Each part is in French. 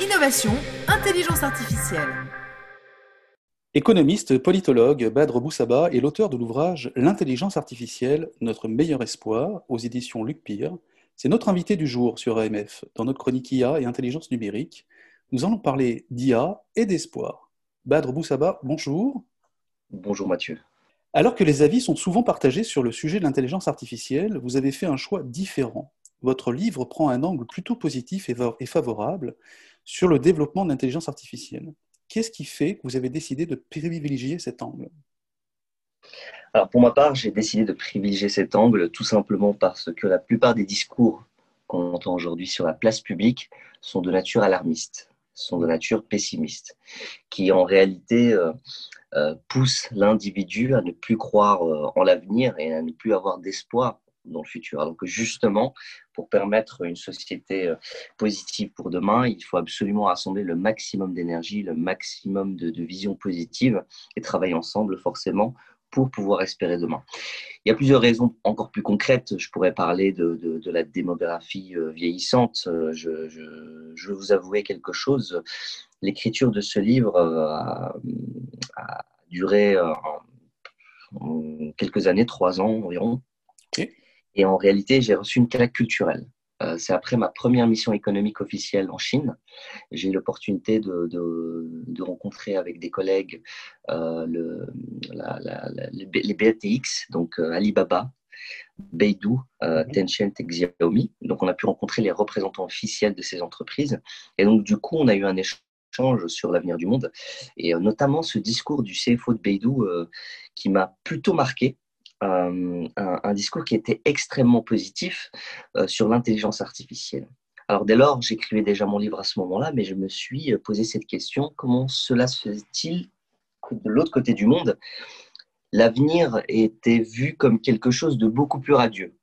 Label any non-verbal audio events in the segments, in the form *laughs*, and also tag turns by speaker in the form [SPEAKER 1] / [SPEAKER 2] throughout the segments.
[SPEAKER 1] Innovation, intelligence artificielle.
[SPEAKER 2] Économiste, politologue, Badre Boussaba est l'auteur de l'ouvrage L'intelligence artificielle, notre meilleur espoir, aux éditions Luc Pire. C'est notre invité du jour sur AMF, dans notre chronique IA et intelligence numérique. Nous allons parler d'IA et d'espoir. Badre Boussaba, bonjour.
[SPEAKER 3] Bonjour Mathieu.
[SPEAKER 2] Alors que les avis sont souvent partagés sur le sujet de l'intelligence artificielle, vous avez fait un choix différent. Votre livre prend un angle plutôt positif et favorable sur le développement de l'intelligence artificielle. Qu'est-ce qui fait que vous avez décidé de privilégier cet angle?
[SPEAKER 3] Alors pour ma part, j'ai décidé de privilégier cet angle tout simplement parce que la plupart des discours qu'on entend aujourd'hui sur la place publique sont de nature alarmiste, sont de nature pessimiste, qui en réalité euh, euh, poussent l'individu à ne plus croire euh, en l'avenir et à ne plus avoir d'espoir dans le futur. Donc justement, pour permettre une société euh, positive pour demain, il faut absolument rassembler le maximum d'énergie, le maximum de, vision positive et travailler ensemble forcément pour pouvoir espérer demain. Il y a plusieurs raisons encore plus concrètes. Je pourrais parler de, la démographie euh, vieillissante. Euh, je, vous avouer quelque chose. L'écriture de ce livre a, duré quelques années, trois ans environ. Et en réalité, j'ai reçu une claque culturelle. Euh, c'est après ma première mission économique officielle en Chine. J'ai eu l'opportunité de, de, rencontrer avec des collègues euh, le, les BATX, donc euh, Alibaba, Beidou, Tencent et Xiaomi. Donc, on a pu rencontrer les représentants officiels de ces entreprises. Et donc, du coup, on a eu un échange sur l'avenir du monde. Et notamment ce discours du CFO de Beidou qui m'a plutôt marqué euh, un, discours qui était extrêmement positif euh, sur l'intelligence artificielle. Alors dès lors, j'écrivais déjà mon livre à ce moment-là, mais je me suis posé cette question, comment cela se fait-il que de l'autre côté du monde, l'avenir était vu comme quelque chose de beaucoup plus radieux?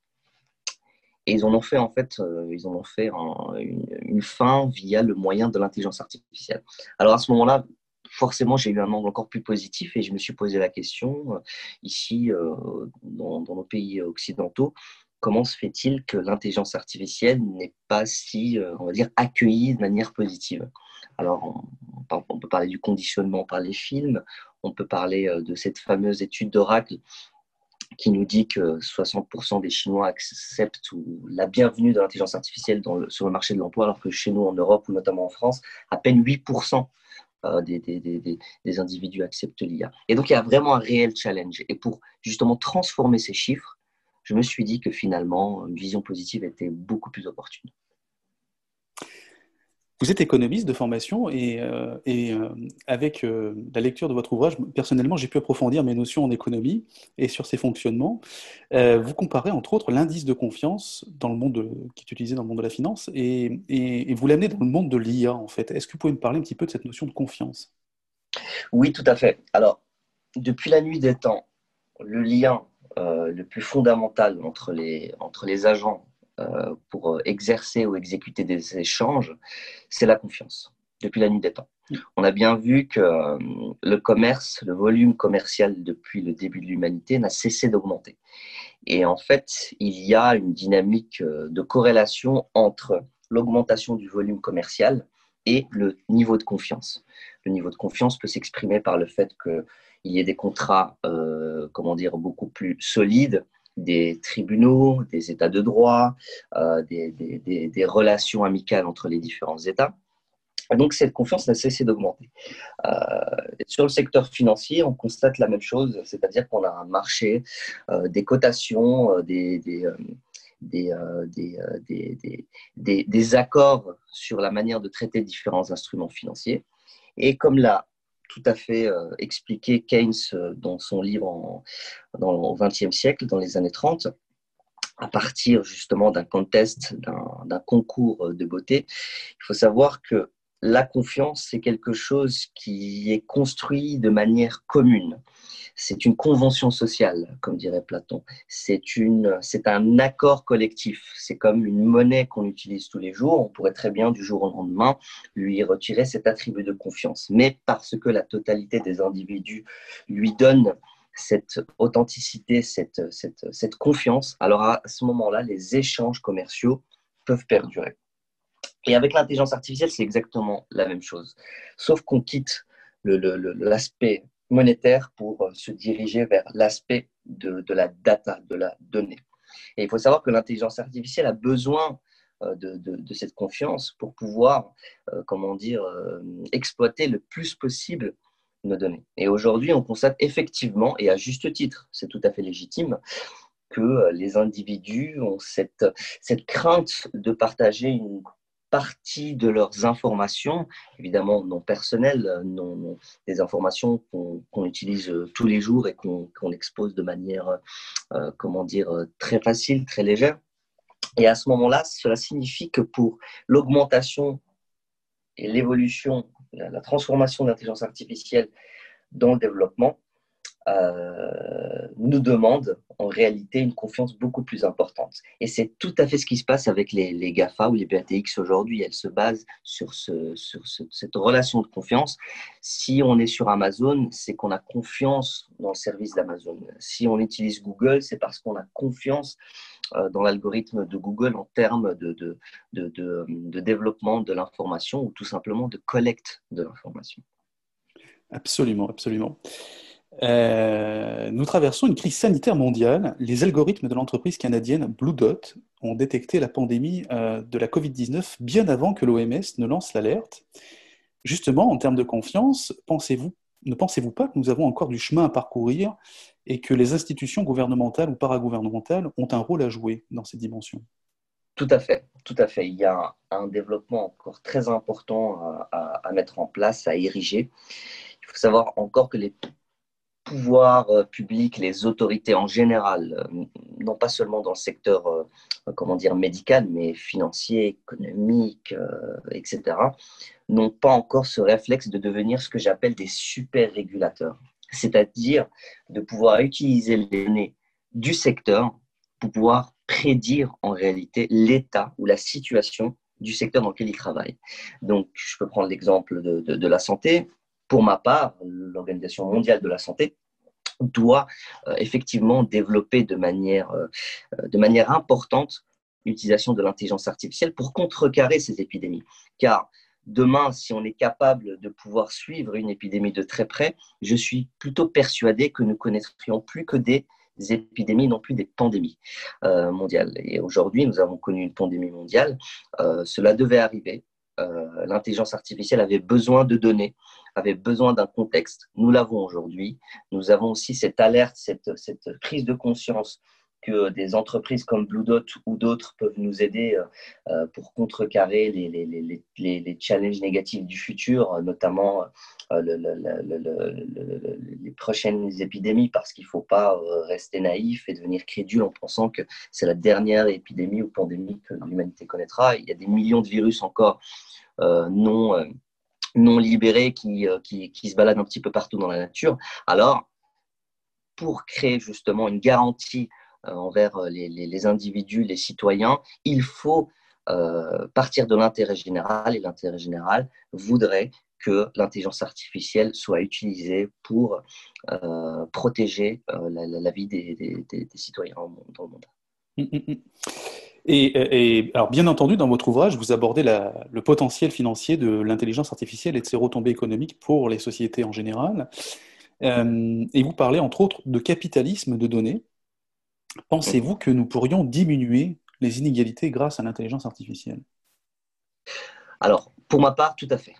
[SPEAKER 3] Et ils en ont fait en fait, euh, ils en ont fait une, fin via le moyen de l'intelligence artificielle. Alors à ce moment-là, forcément, j'ai eu un angle encore plus positif et je me suis posé la question, euh, ici, euh, dans, nos pays occidentaux, comment se fait-il que l'intelligence artificielle n'est pas si, euh, on va dire, accueillie de manière positive? Alors, on, peut parler du conditionnement par les films, on peut parler de cette fameuse étude d'Oracle qui nous dit que 60% des Chinois acceptent la bienvenue de l'intelligence artificielle sur le marché de l'emploi, alors que chez nous en Europe ou notamment en France, à peine 8% euh, des, des, des, des, individus acceptent l'IA. Et donc, il y a vraiment un réel challenge. Et pour justement transformer ces chiffres, je me suis dit que finalement, une vision positive était beaucoup plus opportune.
[SPEAKER 2] Vous êtes économiste de formation et, euh, euh, avec euh, la lecture de votre ouvrage, personnellement, j'ai pu approfondir mes notions en économie et sur ses fonctionnements. vous comparez entre autres l'indice de confiance dans le monde qui est utilisé dans le monde de la finance et, et, vous l'amenez dans le monde de l'IA en fait. Est-ce que vous pouvez me parler un petit peu de cette notion de confiance?
[SPEAKER 3] Oui, tout à fait. Alors, depuis la nuit des temps, le lien le plus fondamental entre les, entre les agents pour euh, exercer ou exécuter des échanges, c'est la confiance, depuis la nuit des temps. On a bien vu que euh, le commerce, le volume commercial depuis le début de l'humanité n'a cessé d'augmenter. Et en fait, il y a une dynamique de corrélation entre l'augmentation du volume commercial et le niveau de confiance. Le niveau de confiance peut s'exprimer par le fait qu'il y ait des contrats, comment dire, beaucoup plus solides, des tribunaux, des États de droit, euh, des, relations amicales entre les différents États. donc cette confiance n'a cessé d'augmenter. Euh, sur le secteur financier, on constate la même chose, c'est-à-dire qu'on a un marché, euh, des cotations, des, des, des, accords sur la manière de traiter différents instruments financiers. Et comme la tout à fait euh, expliqué Keynes euh, dans son livre en, dans, au XXe siècle, dans les années 30, à partir justement d'un contest, d'un concours de beauté. Il faut savoir que la confiance, c'est quelque chose qui est construit de manière commune. C'est une convention sociale, comme dirait Platon. C'est un accord collectif. C'est comme une monnaie qu'on utilise tous les jours. On pourrait très bien, du jour au lendemain, lui retirer cet attribut de confiance. Mais parce que la totalité des individus lui donne cette authenticité, cette, cette, cette confiance, alors à ce moment-là, les échanges commerciaux peuvent perdurer. Et avec l'intelligence artificielle, c'est exactement la même chose. Sauf qu'on quitte l'aspect monétaire pour euh, se diriger vers l'aspect de, la data, de la donnée. Et il faut savoir que l'intelligence artificielle a besoin euh, de, cette confiance pour pouvoir, euh, comment dire, exploiter le plus possible nos données. Et aujourd'hui, on constate effectivement, et à juste titre, c'est tout à fait légitime, que les individus ont cette, cette crainte de partager une partie de leurs informations, évidemment non personnelles, euh, non, des informations qu'on utilise euh, tous les jours et qu'on expose de manière, euh, comment dire, très facile, très légère. Et à ce moment-là, cela signifie que pour l'augmentation et l'évolution, la, transformation de l'intelligence artificielle dans le développement, euh, nous demande en réalité une confiance beaucoup plus importante. Et c'est tout à fait ce qui se passe avec les, GAFA ou les BATX aujourd'hui. Elles se basent sur, ce, sur cette relation de confiance. Si on est sur Amazon, c'est qu'on a confiance dans le service d'Amazon. Si on utilise Google, c'est parce qu'on a confiance euh, dans l'algorithme de Google en termes de, de, de développement de l'information ou tout simplement de collecte de l'information.
[SPEAKER 2] Absolument, absolument. Euh, nous traversons une crise sanitaire mondiale. Les algorithmes de l'entreprise canadienne Blue Dot ont détecté la pandémie euh, de la Covid-19 bien avant que l'OMS ne lance l'alerte. Justement, en termes de confiance, pensez-vous, ne pensez-vous pas que nous avons encore du chemin à parcourir et que les institutions gouvernementales ou paragouvernementales ont un rôle à jouer dans ces dimensions?
[SPEAKER 3] Tout à fait, tout à fait. Il y a un, développement encore très important à, à mettre en place, à ériger. Il faut savoir encore que les pouvoirs euh, publics, les autorités en général, euh, non pas seulement dans le secteur euh, comment dire, médical, mais financier, économique, etc., n'ont pas encore ce réflexe de devenir ce que j'appelle des super régulateurs, c'est-à-dire de pouvoir utiliser les données du secteur pour pouvoir prédire en réalité l'état ou la situation du secteur dans lequel ils travaillent. Donc, je peux prendre l'exemple de, de la santé pour ma part, l'Organisation mondiale de la santé doit euh, effectivement développer de manière, euh, de manière importante l'utilisation de l'intelligence artificielle pour contrecarrer ces épidémies. Car demain, si on est capable de pouvoir suivre une épidémie de très près, je suis plutôt persuadé que nous connaîtrions plus que des épidémies, non plus des pandémies euh, mondiales. Et aujourd'hui, nous avons connu une pandémie mondiale. cela devait arriver. Euh, l'intelligence artificielle avait besoin de données, avait besoin d'un contexte. Nous l'avons aujourd'hui. Nous avons aussi cette alerte, cette, cette, prise de conscience que des entreprises comme Blue Dot ou d'autres peuvent nous aider euh, euh, pour contrecarrer les, les, les, les, challenges négatifs du futur, notamment les prochaines épidémies, parce qu'il ne faut pas rester naïf et devenir crédule en pensant que c'est la dernière épidémie ou pandémie que l'humanité connaîtra. Il y a des millions de virus encore euh, non, euh, non libérés qui, euh, qui, qui, se baladent un petit peu partout dans la nature. Alors, pour créer justement une garantie envers les, les, individus, les citoyens, il faut partir de l'intérêt général et l'intérêt général voudrait que l'intelligence artificielle soit utilisée pour protéger la, vie des, citoyens dans le monde. Hum, hum,
[SPEAKER 2] hum. Et, alors, bien entendu, dans votre ouvrage, vous abordez le potentiel financier de l'intelligence artificielle et de ses retombées économiques pour les sociétés en général. Euh, et vous parlez, entre autres, de capitalisme de données. Pensez-vous que nous pourrions diminuer les inégalités grâce à l'intelligence artificielle?
[SPEAKER 3] Alors, pour ma part, tout à fait.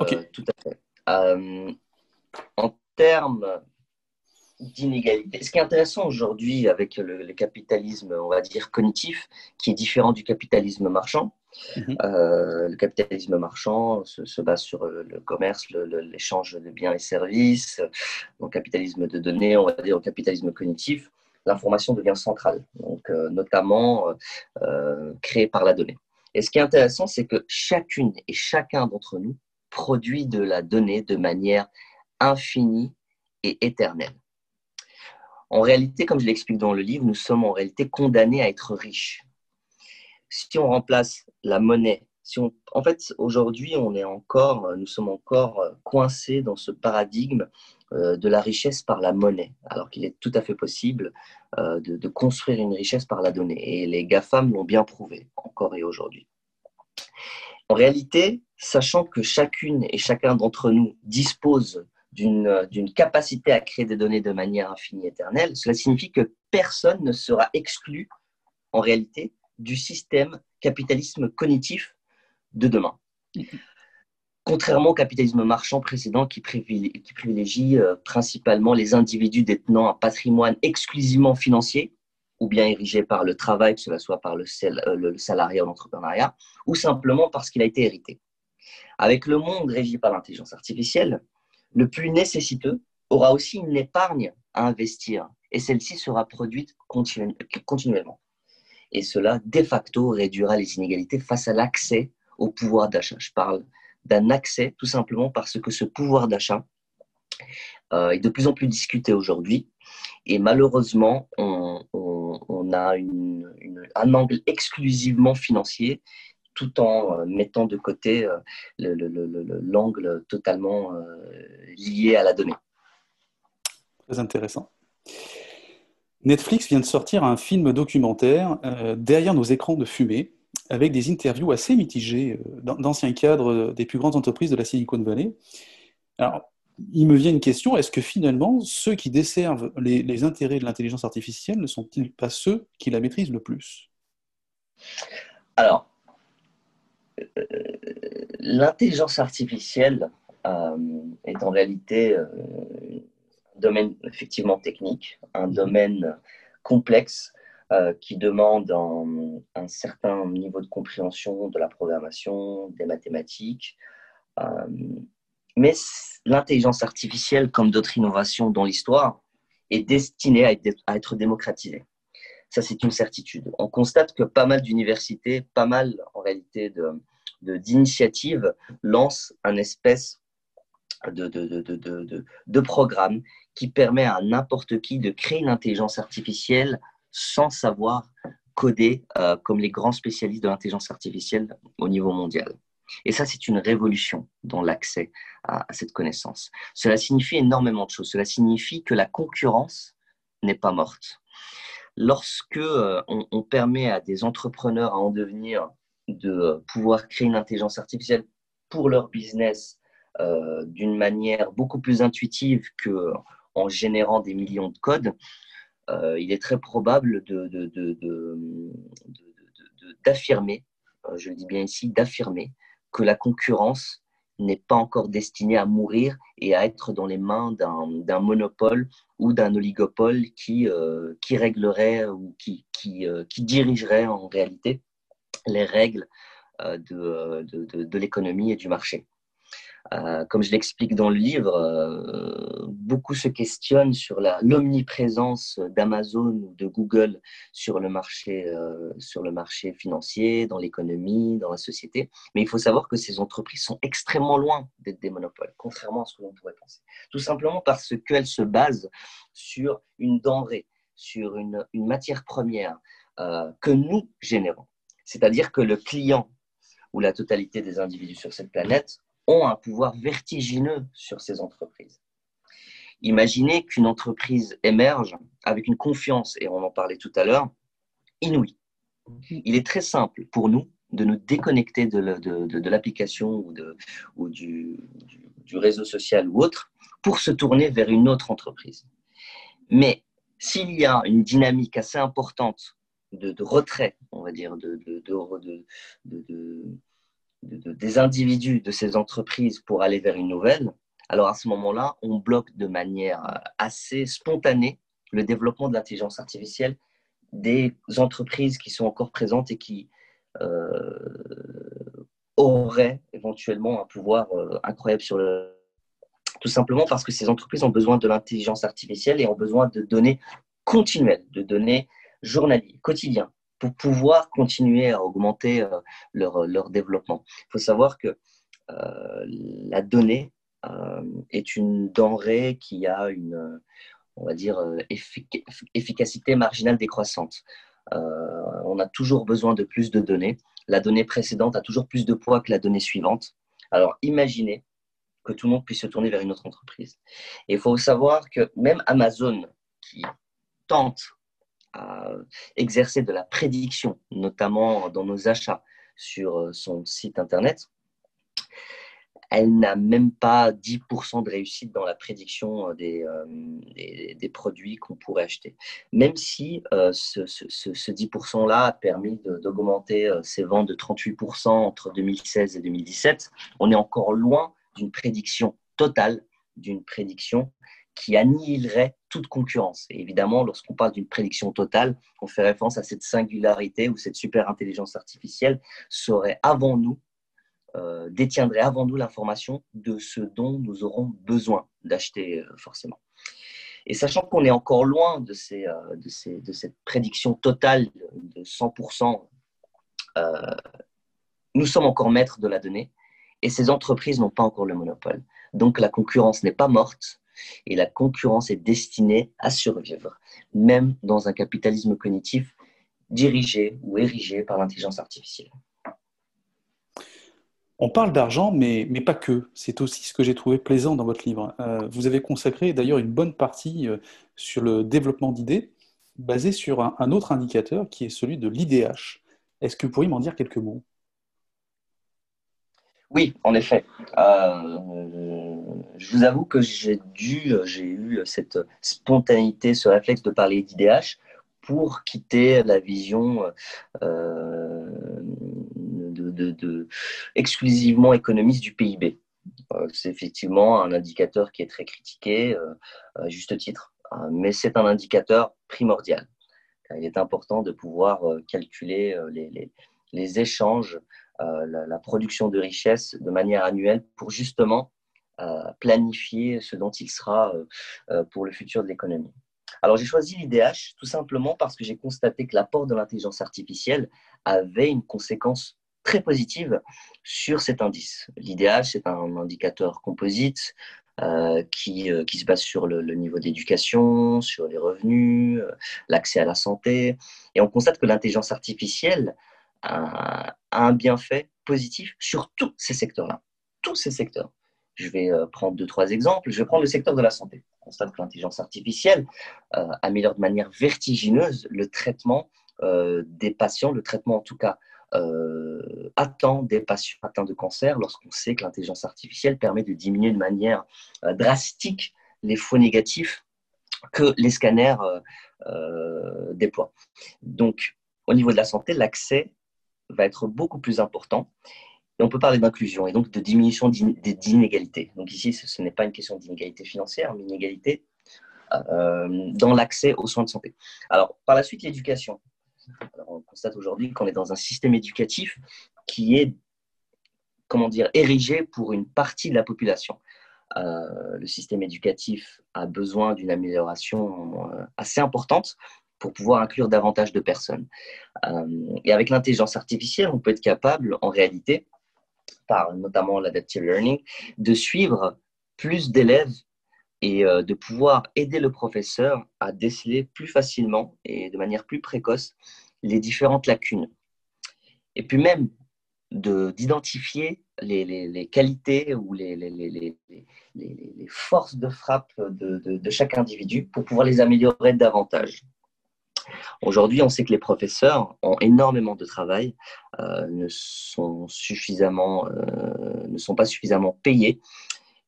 [SPEAKER 2] Euh,
[SPEAKER 3] tout à fait. Euh, en termes d'inégalité. Ce qui est intéressant aujourd'hui avec le, capitalisme, on va dire, cognitif, qui est différent du capitalisme marchand. Mhm. Euh, le capitalisme marchand se, base sur le, commerce, l'échange de biens et services. Le capitalisme de données, on va dire au capitalisme cognitif, l'information devient centrale, donc euh, notamment euh, créée par la donnée. Et ce qui est intéressant, c'est que chacune et chacun d'entre nous produit de la donnée de manière infinie et éternelle. En réalité, comme je l'explique dans le livre, nous sommes en réalité condamnés à être riches. Si on remplace la monnaie, si on, en fait, aujourd'hui, on est encore, nous sommes encore coincés dans ce paradigme euh, de la richesse par la monnaie, alors qu'il est tout à fait possible euh, de, construire une richesse par la donnée. Et les GAFAM l'ont bien prouvé, encore et aujourd'hui. En réalité, sachant que chacune et chacun d'entre nous dispose d'une capacité à créer des données de manière infinie éternelle, cela signifie que personne ne sera exclu, en réalité, du système capitalisme cognitif de demain. Contrairement au capitalisme marchand précédent qui privilégie, euh, principalement les individus détenant un patrimoine exclusivement financier, ou bien érigé par le travail, que cela soit par le, euh, le salariat ou l'entrepreneuriat, ou simplement parce qu'il a été hérité. Avec le monde régi par l'intelligence artificielle, le plus nécessiteux aura aussi une épargne à investir et celle-ci sera produite continuellement. Et cela, de facto, réduira les inégalités face à l'accès au pouvoir d'achat. Je parle d'un accès tout simplement parce que ce pouvoir d'achat euh, est de plus en plus discuté aujourd'hui. Et malheureusement, on, a un angle exclusivement financier tout en euh, mettant de côté euh, l'angle totalement lié à la donnée.
[SPEAKER 2] Très intéressant. Netflix vient de sortir un film documentaire derrière nos écrans de fumée avec des interviews assez mitigées euh, d'anciens cadres euh, des plus grandes entreprises de la Silicon Valley. Alors, il me vient une question, est-ce que finalement, ceux qui desservent les, intérêts de l'intelligence artificielle ne sont-ils pas ceux qui la maîtrisent le plus?
[SPEAKER 3] Alors, euh, l'intelligence artificielle est en réalité un domaine effectivement technique, un mhm. domaine complexe euh, qui demande un, certain niveau de compréhension de la programmation, des mathématiques. Euh, mais l'intelligence artificielle, comme d'autres innovations dans l'histoire, est destinée à être, démocratisée. Ça, c'est une certitude. On constate que pas mal d'universités, pas mal en réalité d'initiatives de, lancent un espèce de, de, de, programme qui permet à n'importe qui de créer une intelligence artificielle sans savoir coder euh, comme les grands spécialistes de l'intelligence artificielle au niveau mondial. Et ça, c'est une révolution dans l'accès à, cette connaissance. Cela signifie énormément de choses. Cela signifie que la concurrence n'est pas morte. Lorsque euh, on, permet à des entrepreneurs à en devenir de pouvoir créer une intelligence artificielle pour leur business euh, d'une manière beaucoup plus intuitive que en générant des millions de codes, il est très probable d'affirmer, euh, je le dis bien ici, d'affirmer que la concurrence n'est pas encore destinée à mourir et à être dans les mains d'un monopole ou d'un oligopole qui, euh, réglerait ou qui, dirigerait en réalité les règles de l'économie et du marché. Euh, comme je l'explique dans le livre, euh, beaucoup se questionnent sur l'omniprésence d'Amazon ou de Google sur le, marché, euh, sur le marché financier, dans l'économie, dans la société. Mais il faut savoir que ces entreprises sont extrêmement loin d'être des monopoles, contrairement à ce que l'on pourrait penser. Tout simplement parce qu'elles se basent sur une denrée, sur une, une matière première que nous générons. C'est-à-dire que le client ou la totalité des individus sur cette planète ont un pouvoir vertigineux sur ces entreprises. Imaginez qu'une entreprise émerge avec une confiance, et on en parlait tout à l'heure, inouïe. Il est très simple pour nous de nous déconnecter de, l'application ou, ou du, réseau social ou autre pour se tourner vers une autre entreprise. Mais s'il y a une dynamique assez importante de, retrait, on va dire, de, des individus de ces entreprises pour aller vers une nouvelle, alors à ce moment-là, on bloque de manière euh, assez spontanée le développement de l'intelligence artificielle des entreprises qui sont encore présentes et qui euh, auraient éventuellement un pouvoir euh, incroyable sur le... Tout simplement parce que ces entreprises ont besoin de l'intelligence artificielle et ont besoin de données continuelles, de données journalières, quotidiennes, pour pouvoir continuer à augmenter euh, leur, leur développement. Il faut savoir que euh, la donnée euh, est une denrée qui a une, on va dire, efficacité marginale décroissante. on a toujours besoin de plus de données. La donnée précédente a toujours plus de poids que la donnée suivante. Alors imaginez que tout le monde puisse se tourner vers une autre entreprise. Et il faut savoir que même Amazon, qui tente à exercer de la prédiction, notamment dans nos achats, sur son site internet, elle n'a même pas 10% de réussite dans la prédiction euh, euh, des, des, produits qu'on pourrait acheter. Même si euh, ce, ce, ce 10%-là a permis d'augmenter ses ventes de 38% entre 2016 et 2017, on est encore loin d'une prédiction totale, d'une prédiction qui annihilerait toute concurrence. Et évidemment, lorsqu'on parle d'une prédiction totale, on fait référence à cette singularité où cette super intelligence artificielle serait avant nous euh, détiendrait avant nous l'information de ce dont nous aurons besoin d'acheter euh, forcément. Et sachant qu'on est encore loin de, euh, cette prédiction totale de 100%, nous sommes encore maîtres de la donnée et ces entreprises n'ont pas encore le monopole. Donc la concurrence n'est pas morte et la concurrence est destinée à survivre, même dans un capitalisme cognitif dirigé ou érigé par l'intelligence artificielle.
[SPEAKER 2] On parle d'argent, mais, mais, pas que. C'est aussi ce que j'ai trouvé plaisant dans votre livre. Euh, vous avez consacré d'ailleurs une bonne partie euh, sur le développement d'idées, basé sur un, autre indicateur qui est celui de l'IDH. Est-ce que vous pourriez m'en dire quelques mots?
[SPEAKER 3] Oui, en effet. Euh, je vous avoue que j'ai dû, j'ai eu cette spontanéité, ce réflexe de parler d'IDH pour quitter la vision de, exclusivement économiste du PIB. Euh, c'est effectivement un indicateur qui est très critiqué, euh, à juste titre, hein, mais c'est un indicateur primordial. Il est important de pouvoir euh, calculer les, échanges, la, la, production de richesses de manière annuelle pour justement planifier ce dont il sera pour le futur de l'économie. Alors j'ai choisi l'IDH tout simplement parce que j'ai constaté que l'apport de l'intelligence artificielle avait une conséquence très positive sur cet indice. L'IDH, c'est un indicateur composite euh, qui, euh, qui, se base sur le, niveau d'éducation, sur les revenus, euh, l'accès à la santé. Et on constate que l'intelligence artificielle un bienfait positif sur tous ces secteurs-là. Tous ces secteurs. Je vais prendre deux, trois exemples. Je vais prendre le secteur de la santé. On constate que l'intelligence artificielle améliore de manière vertigineuse le traitement des patients, le traitement en tout cas euh, attend des patients atteints de cancer lorsqu'on sait que l'intelligence artificielle permet de diminuer de manière euh, drastique les faux négatifs que les scanners euh, déploient. Donc, au niveau de la santé, l'accès va être beaucoup plus important. Et on peut parler d'inclusion et donc de diminution d'inégalités. Donc ici, ce, n'est pas une question d'inégalité financière, mais inégalité dans l'accès aux soins de santé. Alors, par la suite, l'éducation on constate aujourd'hui qu'on est dans un système éducatif qui est, comment dire, érigé pour une partie de la population. Euh, le système éducatif a besoin d'une amélioration euh, assez importante pour pouvoir inclure davantage de personnes. Euh, et avec l'intelligence artificielle, on peut être capable, en réalité, par notamment l'adaptive learning, de suivre plus d'élèves et de pouvoir aider le professeur à déceler plus facilement et de manière plus précoce les différentes lacunes. Et puis même d'identifier les, qualités ou les, les, forces de frappe de, de, chaque individu pour pouvoir les améliorer davantage. Aujourd'hui, on sait que les professeurs ont énormément de travail, euh, ne, sont suffisamment, euh, ne sont pas suffisamment payés.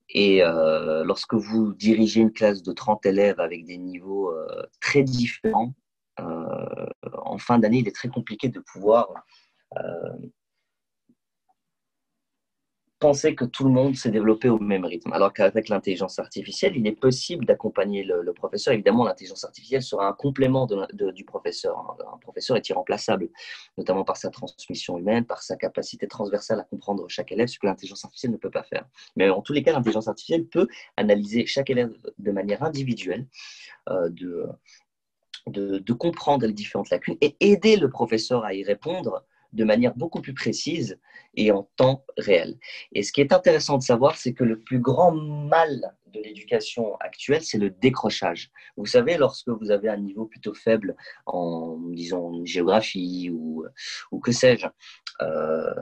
[SPEAKER 3] Et euh, lorsque vous dirigez une classe de 30 élèves avec des niveaux très différents, en fin d'année, il est très compliqué de pouvoir penser que tout le monde s'est développé au même rythme. Alors qu'avec l'intelligence artificielle, il est possible d'accompagner le, professeur. Évidemment, l'intelligence artificielle sera un complément du professeur. Un professeur est irremplaçable, notamment par sa transmission humaine, par sa capacité transversale à comprendre chaque élève, ce que l'intelligence artificielle ne peut pas faire. Mais en tous les cas, l'intelligence artificielle peut analyser chaque élève de manière individuelle, euh, de, comprendre les différentes lacunes et aider le professeur à y répondre de manière beaucoup plus précise et en temps réel. Et ce qui est intéressant de savoir, c'est que le plus grand mal de l'éducation actuelle, c'est le décrochage. Vous savez, lorsque vous avez un niveau plutôt faible en, disons, géographie ou, ou que sais-je, euh,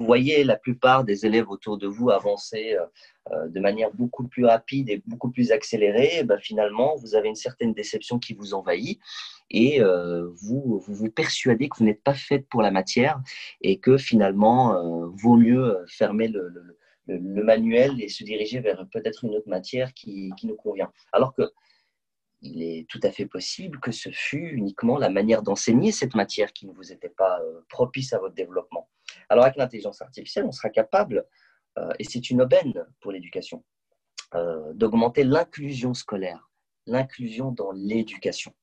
[SPEAKER 3] vous voyez la plupart des élèves autour de vous avancer euh, euh, de manière beaucoup plus rapide et beaucoup plus accélérée, ben finalement, vous avez une certaine déception qui vous envahit et vous, vous, vous persuadez que vous n'êtes pas faite pour la matière et que finalement, vaut mieux fermer le, le, manuel et se diriger vers peut-être une autre matière qui, qui, nous convient. Alors que il est tout à fait possible que ce fût uniquement la manière d'enseigner cette matière qui ne vous était pas propice à votre développement. Alors avec l'intelligence artificielle, on sera capable, et c'est une aubaine pour l'éducation, d'augmenter l'inclusion scolaire, l'inclusion dans l'éducation.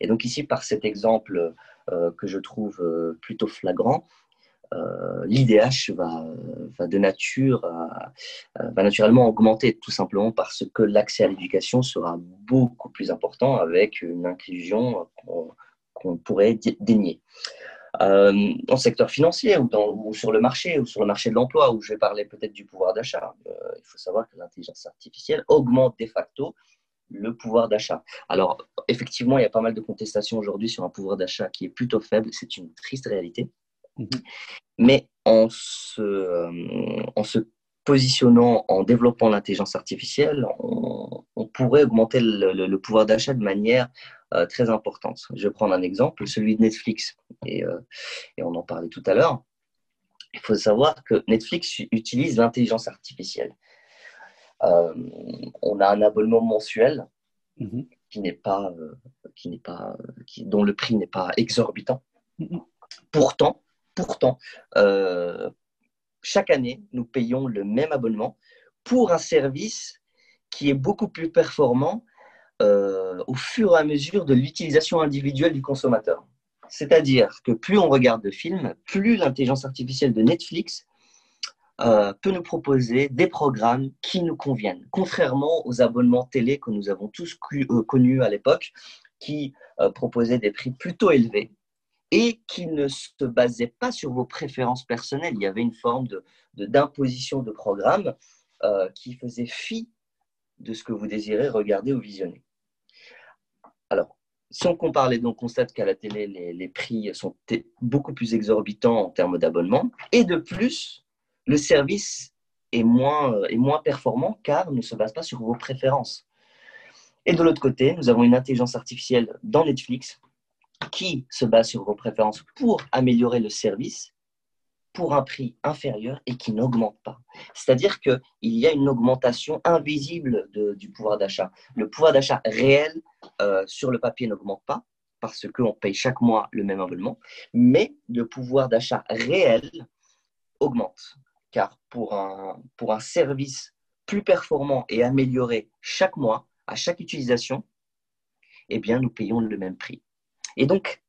[SPEAKER 3] Et donc ici, par cet exemple euh, que je trouve euh, plutôt flagrant, euh, l'IDH va, de nature, va naturellement augmenter tout simplement parce que l'accès à l'éducation sera beaucoup plus important avec une inclusion qu'on pourrait dénier. Euh, dans le secteur financier ou, sur le marché ou sur le marché de l'emploi où je vais parler peut-être du pouvoir d'achat. il faut savoir que l'intelligence artificielle augmente de facto le pouvoir d'achat. Alors, effectivement, il y a pas mal de contestations aujourd'hui sur un pouvoir d'achat qui est plutôt faible. C'est une triste réalité. Mhm. Mais en se, en se positionnant, en développant l'intelligence artificielle, on, pourrait augmenter le, pouvoir d'achat de manière euh, très importante. Je vais prendre un exemple, celui de Netflix. Et, euh, et on en parlait tout à l'heure. Il faut savoir que Netflix utilise l'intelligence artificielle. Euh, on a un abonnement mensuel mhm. qui n'est pas, euh, qui n'est pas, qui, dont le prix n'est pas exorbitant. Mhm. Pourtant, pourtant, euh, chaque année, nous payons le même abonnement pour un service qui est beaucoup plus performant au fur et à mesure de l'utilisation individuelle du consommateur. C'est-à-dire que plus on regarde de films, plus l'intelligence artificielle de Netflix euh, peut nous proposer des programmes qui nous conviennent, contrairement aux abonnements télé que nous avons tous euh, connus à l'époque, qui euh, proposaient des prix plutôt élevés et qui ne se basaient pas sur vos préférences personnelles. Il y avait une forme d'imposition de, de programme qui faisait fi de ce que vous désirez regarder ou visionner. Alors, si on compare les, on constate qu'à la télé, les, les, prix sont beaucoup plus exorbitants en termes d'abonnement. Et de plus, le service est moins, euh, est moins performant car ne se base pas sur vos préférences. Et de l'autre côté, nous avons une intelligence artificielle dans Netflix qui se base sur vos préférences pour améliorer le service pour un prix inférieur et qui n'augmente pas. C'est-à-dire qu'il y a une augmentation invisible du pouvoir d'achat. Le pouvoir d'achat réel euh, sur le papier n'augmente pas parce qu'on paye chaque mois le même abonnement, mais le pouvoir d'achat réel augmente car pour un, pour un service plus performant et amélioré chaque mois, à chaque utilisation, eh bien, nous payons le même prix. Et donc,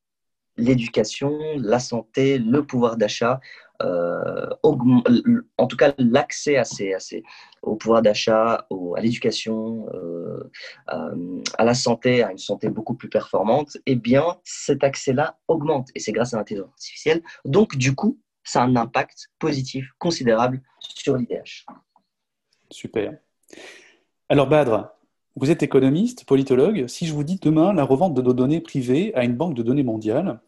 [SPEAKER 3] l'éducation, la santé, le pouvoir d'achat, euh, en tout cas l'accès à au pouvoir d'achat, à l'éducation, euh, à, la santé, à une santé beaucoup plus performante, eh bien cet accès-là augmente et c'est grâce à l'intelligence artificielle. Donc du coup, ça a un impact positif considérable sur l'IDH.
[SPEAKER 2] Super. Alors Badre, vous êtes économiste, politologue. Si je vous dis demain la revente de nos données privées à une banque de données mondiale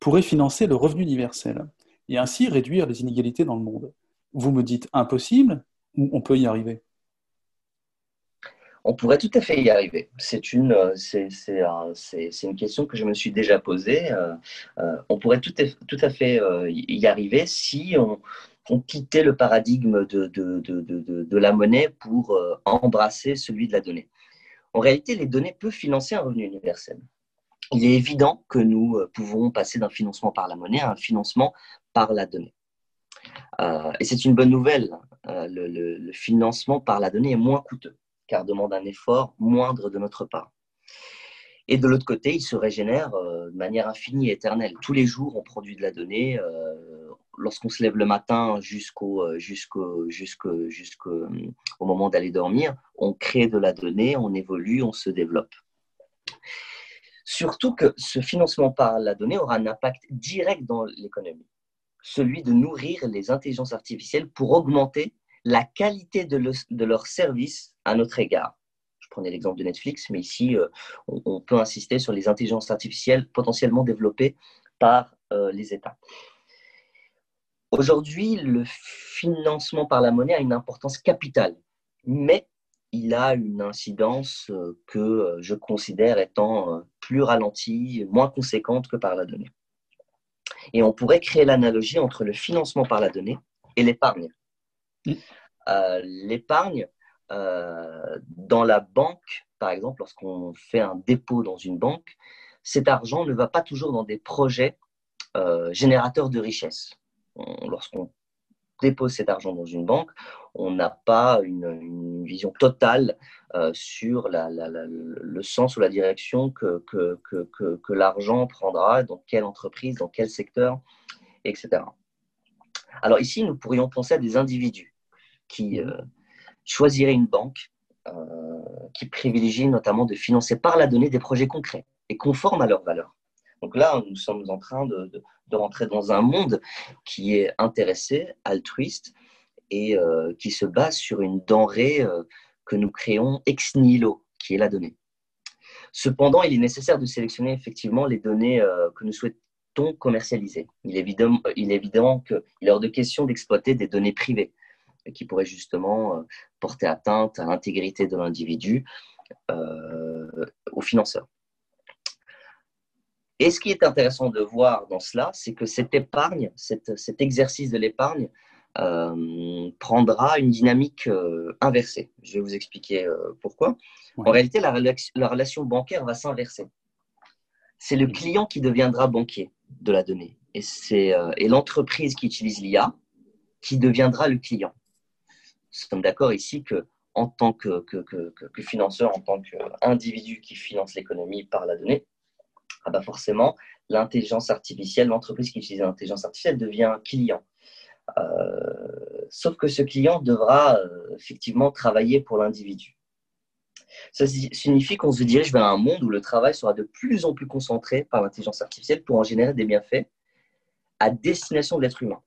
[SPEAKER 2] pourrait financer le revenu universel et ainsi réduire les inégalités dans le monde, vous me dites impossible ou on peut y arriver?
[SPEAKER 3] On pourrait tout à fait y arriver. C'est une, euh, c'est, une question que je me suis déjà posée. Euh, euh, on pourrait tout à, fait y arriver si on, quittait le paradigme de, la monnaie pour embrasser celui de la donnée. En réalité, les données peuvent financer un revenu universel. Il est évident que nous pouvons passer d'un financement par la monnaie à un financement par la donnée. et c'est une bonne nouvelle. le, le financement par la donnée est moins coûteux car demande un effort moindre de notre part. Et de l'autre côté, il se régénère euh, de manière infinie et éternelle. Tous les jours, on produit de la donnée. Euh, lorsqu'on se lève le matin jusqu'au euh, jusqu'au jusqu'au jusqu'au au moment d'aller dormir, on crée de la donnée, on évolue, on se développe. Surtout que ce financement par la donnée aura un impact direct dans l'économie, celui de nourrir les intelligences artificielles pour augmenter la qualité de, de leurs services à notre égard. Je prenais l'exemple de Netflix, mais ici, euh, on, peut insister sur les intelligences artificielles potentiellement développées par euh, les États. Aujourd'hui, le financement par la monnaie a une importance capitale, mais il a une incidence euh, que je considère étant plus ralentie, moins conséquente que par la donnée. Et on pourrait créer l'analogie entre le financement par la donnée et l'épargne. Mm. Euh, l'épargne, euh, dans la banque, par exemple, lorsqu'on fait un dépôt dans une banque, cet argent ne va pas toujours dans des projets euh, générateurs de richesse. Lorsqu'on dépose cet argent dans une banque, on n'a pas une, vision totale euh, sur le sens ou la direction que, l'argent prendra, dans quelle entreprise, dans quel secteur, etc. Alors ici, nous pourrions penser à des individus qui choisiraient une banque euh, qui privilégie notamment de financer par la donnée des projets concrets et conformes à leurs valeurs. Donc là, nous sommes en train de, rentrer dans un monde qui est intéressé, altruiste et euh, qui se base sur une denrée euh, que nous créons ex nihilo, qui est la donnée. Cependant, il est nécessaire de sélectionner effectivement les données que nous souhaitons commercialiser. Il est évident, il est évident qu'il est hors de question d'exploiter des données privées qui pourraient justement porter atteinte à l'intégrité de l'individu, aux financeurs. Et ce qui est intéressant de voir dans cela, c'est que cette épargne, cet exercice de l'épargne, euh, prendra une dynamique euh, inversée. Je vais vous expliquer euh, pourquoi. En réalité, la, relation bancaire va s'inverser. C'est le client qui deviendra banquier de la donnée. Et c'est l'entreprise qui utilise l'IA qui deviendra le client. Nous sommes d'accord ici que en tant que, financeur, en tant qu'individu qui finance l'économie par la donnée, ah bah forcément, l'intelligence artificielle, l'entreprise qui utilise l'intelligence artificielle devient client. Euh, sauf que ce client devra euh, effectivement travailler pour l'individu. Ça signifie qu'on se dirige vers un monde où le travail sera de plus en plus concentré par l'intelligence artificielle pour en générer des bienfaits à destination de l'être humain.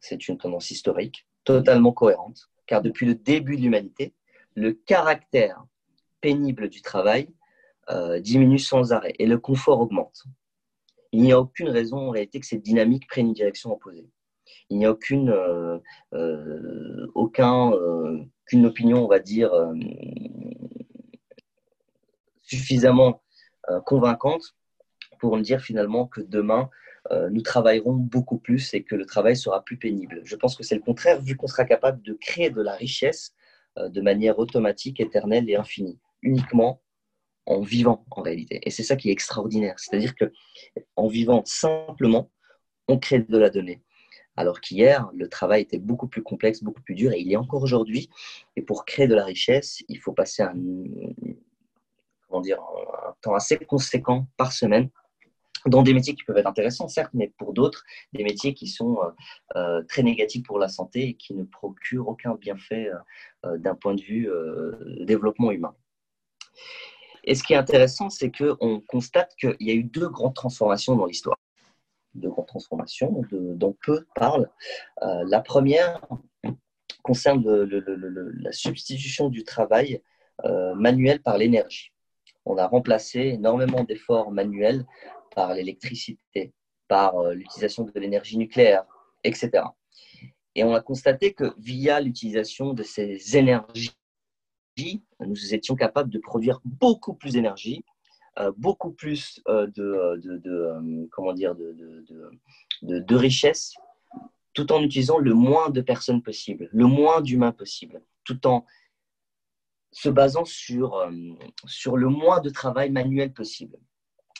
[SPEAKER 3] C'est une tendance historique, totalement cohérente, car depuis le début de l'humanité, le caractère pénible du travail euh, diminue sans arrêt et le confort augmente. Il n'y a aucune raison en réalité que cette dynamique prenne une direction opposée. Il n'y a aucune, euh, euh, aucun, opinion, on va dire, suffisamment convaincante pour me dire finalement que demain, nous travaillerons beaucoup plus et que le travail sera plus pénible. Je pense que c'est le contraire, vu qu'on sera capable de créer de la richesse de manière automatique, éternelle et infinie, uniquement en vivant en réalité. Et c'est ça qui est extraordinaire. C'est-à-dire que en vivant simplement, on crée de la donnée. Alors qu'hier, le travail était beaucoup plus complexe, beaucoup plus dur, et il est encore aujourd'hui. Et pour créer de la richesse, il faut passer un, un temps assez conséquent par semaine dans des métiers qui peuvent être intéressants, certes, mais pour d'autres, des métiers qui sont euh, euh, très négatifs pour la santé et qui ne procurent aucun bienfait euh, d'un point de vue développement humain. Et ce qui est intéressant, c'est qu'on constate qu'il y a eu deux grandes transformations dans l'histoire. Deux grandes transformations dont peu parlent. La première concerne la substitution du travail manuel par l'énergie. On a remplacé énormément d'efforts manuels par l'électricité, par euh, l'utilisation de l'énergie nucléaire, etc. Et on a constaté que via l'utilisation de ces énergies nous étions capables de produire beaucoup plus d'énergie, euh, beaucoup plus euh, de, euh, comment dire, de, de, tout en utilisant le moins de personnes possible, le moins d'humains possible, tout en se basant sur, sur le moins de travail manuel possible.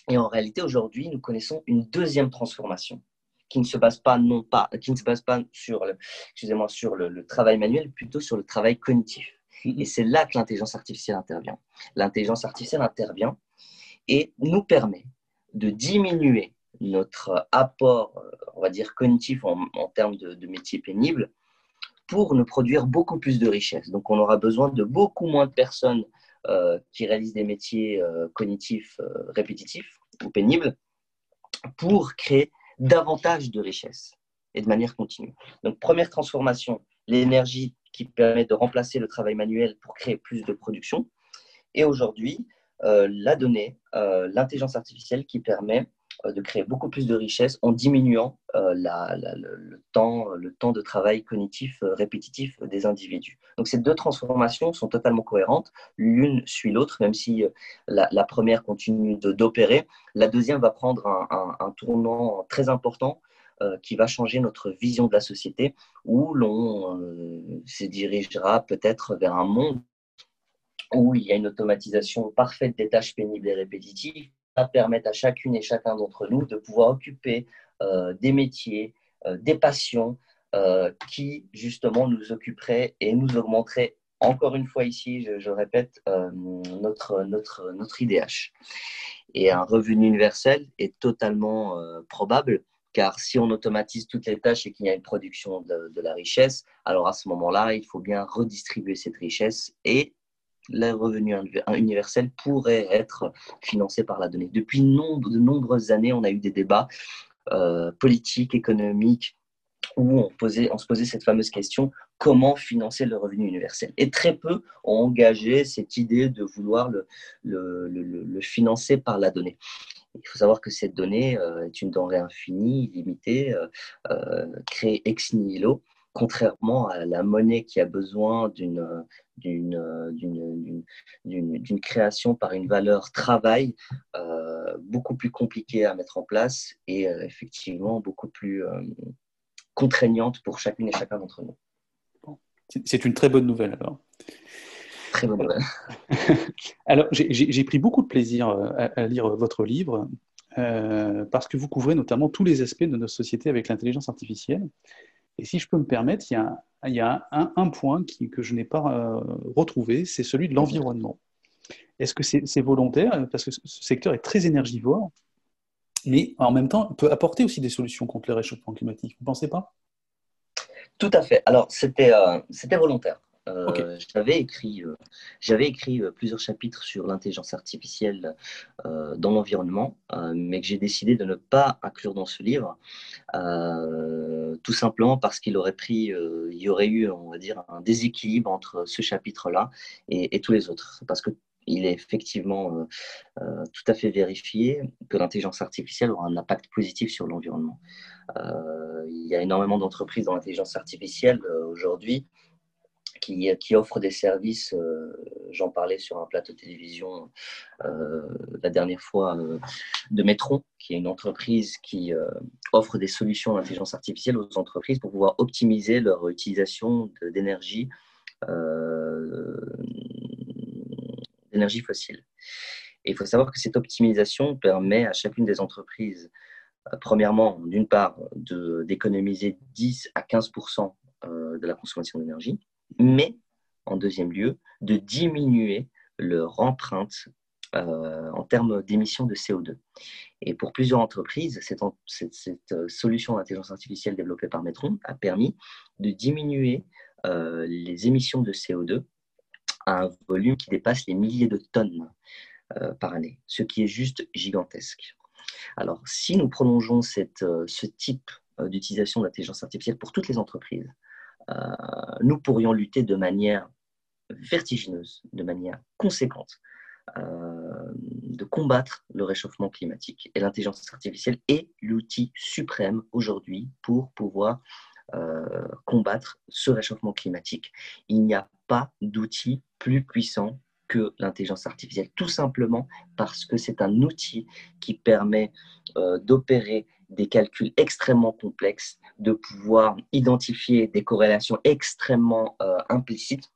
[SPEAKER 3] Et en réalité, aujourd'hui, nous connaissons une deuxième transformation qui ne se base pas non pas qui ne se base pas sur le, excusez-moi sur le travail manuel, plutôt sur le travail cognitif. Et c'est là que l'intelligence artificielle intervient. L'intelligence artificielle intervient et nous permet de diminuer notre apport, euh, on va dire, cognitif en, termes de, métiers pénibles pour nous produire beaucoup plus de richesses. Donc, on aura besoin de beaucoup moins de personnes qui réalisent des métiers euh, cognitifs répétitifs ou pénibles pour créer davantage de richesses et de manière continue. Donc, première transformation, l'énergie qui permet de remplacer le travail manuel pour créer plus de production. Et aujourd'hui, euh, la donnée, euh, l'intelligence artificielle qui permet euh, de créer beaucoup plus de richesses en diminuant euh, le, temps, le temps de travail cognitif euh, répétitif des individus. Donc ces deux transformations sont totalement cohérentes. L'une suit l'autre, même si la, première continue d'opérer. La deuxième va prendre un, tournant très important qui va changer notre vision de la société, où l'on se dirigera peut-être vers un monde où il y a une automatisation parfaite des tâches pénibles et répétitives permettre à chacune et chacun d'entre nous de pouvoir occuper euh, des métiers, euh, des passions euh, qui justement nous occuperaient et nous augmenteraient encore une fois ici, je, répète, notre, notre, notre IDH. Et un revenu universel est totalement probable car si on automatise toutes les tâches et qu'il y a une production de, de la richesse, alors à ce moment-là, il faut bien redistribuer cette richesse et le revenu universel pourrait être financé par la donnée. Depuis de nombreuses années, on a eu des débats euh, politiques, économiques, où on, se posait cette fameuse question comment financer le revenu universel? Et très peu ont engagé cette idée de vouloir le, financer par la donnée. Il faut savoir que cette donnée euh, est une denrée infinie, illimitée, euh, créée ex nihilo contrairement à la monnaie qui a besoin d'une d'une création par une valeur travail euh, beaucoup plus compliquée à mettre en place et euh, effectivement beaucoup plus euh, contraignante pour chacune et chacun d'entre nous.
[SPEAKER 2] C'est une très bonne nouvelle alors.
[SPEAKER 3] Très bonne nouvelle. *laughs*
[SPEAKER 2] alors j'ai pris beaucoup de plaisir à, lire votre livre parce que vous couvrez notamment tous les aspects de notre société avec l'intelligence artificielle. Et si je peux me permettre, il y a, un, point que je n'ai pas euh, retrouvé, c'est celui de l'environnement. Est-ce que c'est volontaire? Parce que ce secteur est très énergivore, mais en même temps peut apporter aussi des solutions contre le réchauffement climatique. Vous ne pensez pas?
[SPEAKER 3] Tout à fait. Alors, c'était euh, volontaire. Euh, j'avais écrit, euh, j'avais écrit euh, plusieurs chapitres sur l'intelligence artificielle dans l'environnement, mais que j'ai décidé de ne pas inclure dans ce livre, tout simplement parce qu'il aurait pris, il y aurait eu, on va dire, un déséquilibre entre ce chapitre-là et, tous les autres, parce que il est effectivement tout à fait vérifié que l'intelligence artificielle aura un impact positif sur l'environnement. il y a énormément d'entreprises dans l'intelligence artificielle aujourd'hui qui, offre des services, euh, j'en parlais sur un plateau de télévision euh, la dernière fois, euh, de Metron, qui est une entreprise qui offre des solutions d'intelligence artificielle aux entreprises pour pouvoir optimiser leur utilisation d'énergie d'énergie fossile. Et il faut savoir que cette optimisation permet à chacune des entreprises, premièrement, d'une part, d'économiser 10 à 15% de la consommation d'énergie, mais en deuxième lieu, de diminuer leur empreinte euh, en termes d'émissions de CO2. Et pour plusieurs entreprises, cette, euh, solution d'intelligence artificielle développée par Metron a permis de diminuer euh, les émissions de CO2 à un volume qui dépasse les milliers de tonnes par année, ce qui est juste gigantesque. Alors, si nous prolongeons ce type d'utilisation d'intelligence artificielle pour toutes les entreprises, nous pourrions lutter de manière vertigineuse, de manière conséquente, euh, de combattre le réchauffement climatique. Et l'intelligence artificielle est l'outil suprême aujourd'hui pour pouvoir euh, combattre ce réchauffement climatique. Il n'y a pas d'outil plus puissant que l'intelligence artificielle, tout simplement parce que c'est un outil qui permet d'opérer des calculs extrêmement complexes, de pouvoir identifier des corrélations extrêmement euh, implicites,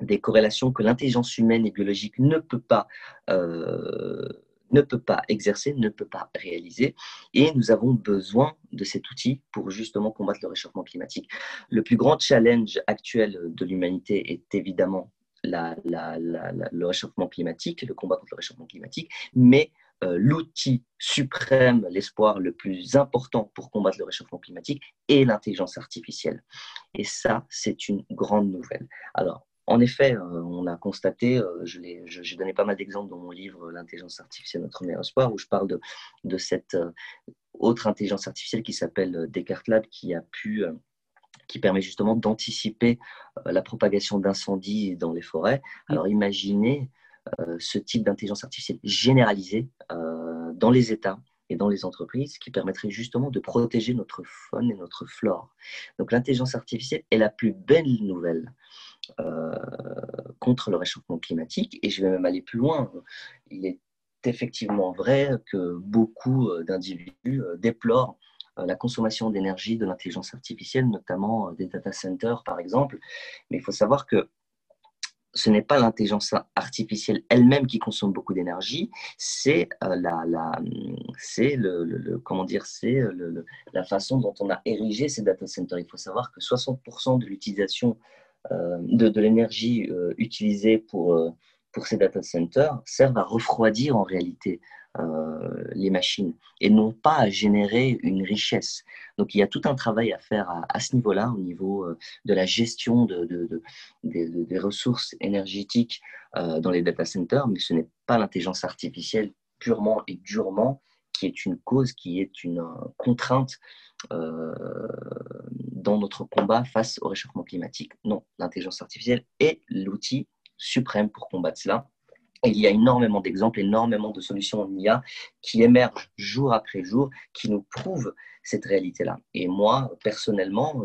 [SPEAKER 3] des corrélations que l'intelligence humaine et biologique ne peut pas euh, ne peut pas exercer, ne peut pas réaliser. Et nous avons besoin de cet outil pour justement combattre le réchauffement climatique. Le plus grand challenge actuel de l'humanité est évidemment le réchauffement climatique, le combat contre le réchauffement climatique, mais l'outil suprême, l'espoir le plus important pour combattre le réchauffement climatique est l'intelligence artificielle. Et ça, c'est une grande nouvelle. Alors, en effet, euh, on a constaté, euh, j'ai donné pas mal d'exemples dans mon livre L'intelligence artificielle, notre meilleur espoir, où je parle de, de cette autre intelligence artificielle qui s'appelle Descartes Lab, qui a pu qui permet justement d'anticiper la propagation d'incendies dans les forêts. Alors imaginez euh, ce type d'intelligence artificielle généralisée euh, dans les États, et dans les entreprises qui permettraient justement de protéger notre faune et notre flore. Donc l'intelligence artificielle est la plus belle nouvelle euh, contre le réchauffement climatique et je vais même aller plus loin. Il est effectivement vrai que beaucoup d'individus déplorent la consommation d'énergie de l'intelligence artificielle, notamment des data centers par exemple. Mais il faut savoir que ce n'est pas l'intelligence artificielle elle-même qui consomme beaucoup d'énergie, c'est euh, la, c'est le, comment dire, c'est la façon dont on a érigé ces data centers. Il faut savoir que 60% de l'utilisation euh, de, l'énergie euh, utilisée pour pour ces data centers servent à refroidir en réalité euh, les machines et non pas à générer une richesse. Donc il y a tout un travail à faire à, ce niveau-là, au niveau euh, de la gestion de, des ressources énergétiques euh, dans les data centers, mais ce n'est pas l'intelligence artificielle purement et durement qui est une cause, qui est une contrainte dans notre combat face au réchauffement climatique. Non, l'intelligence artificielle est l'outil suprême pour combattre cela. Il y a énormément d'exemples, énormément de solutions en IA qui émergent jour après jour, qui nous prouvent cette réalité-là. Et moi, personnellement,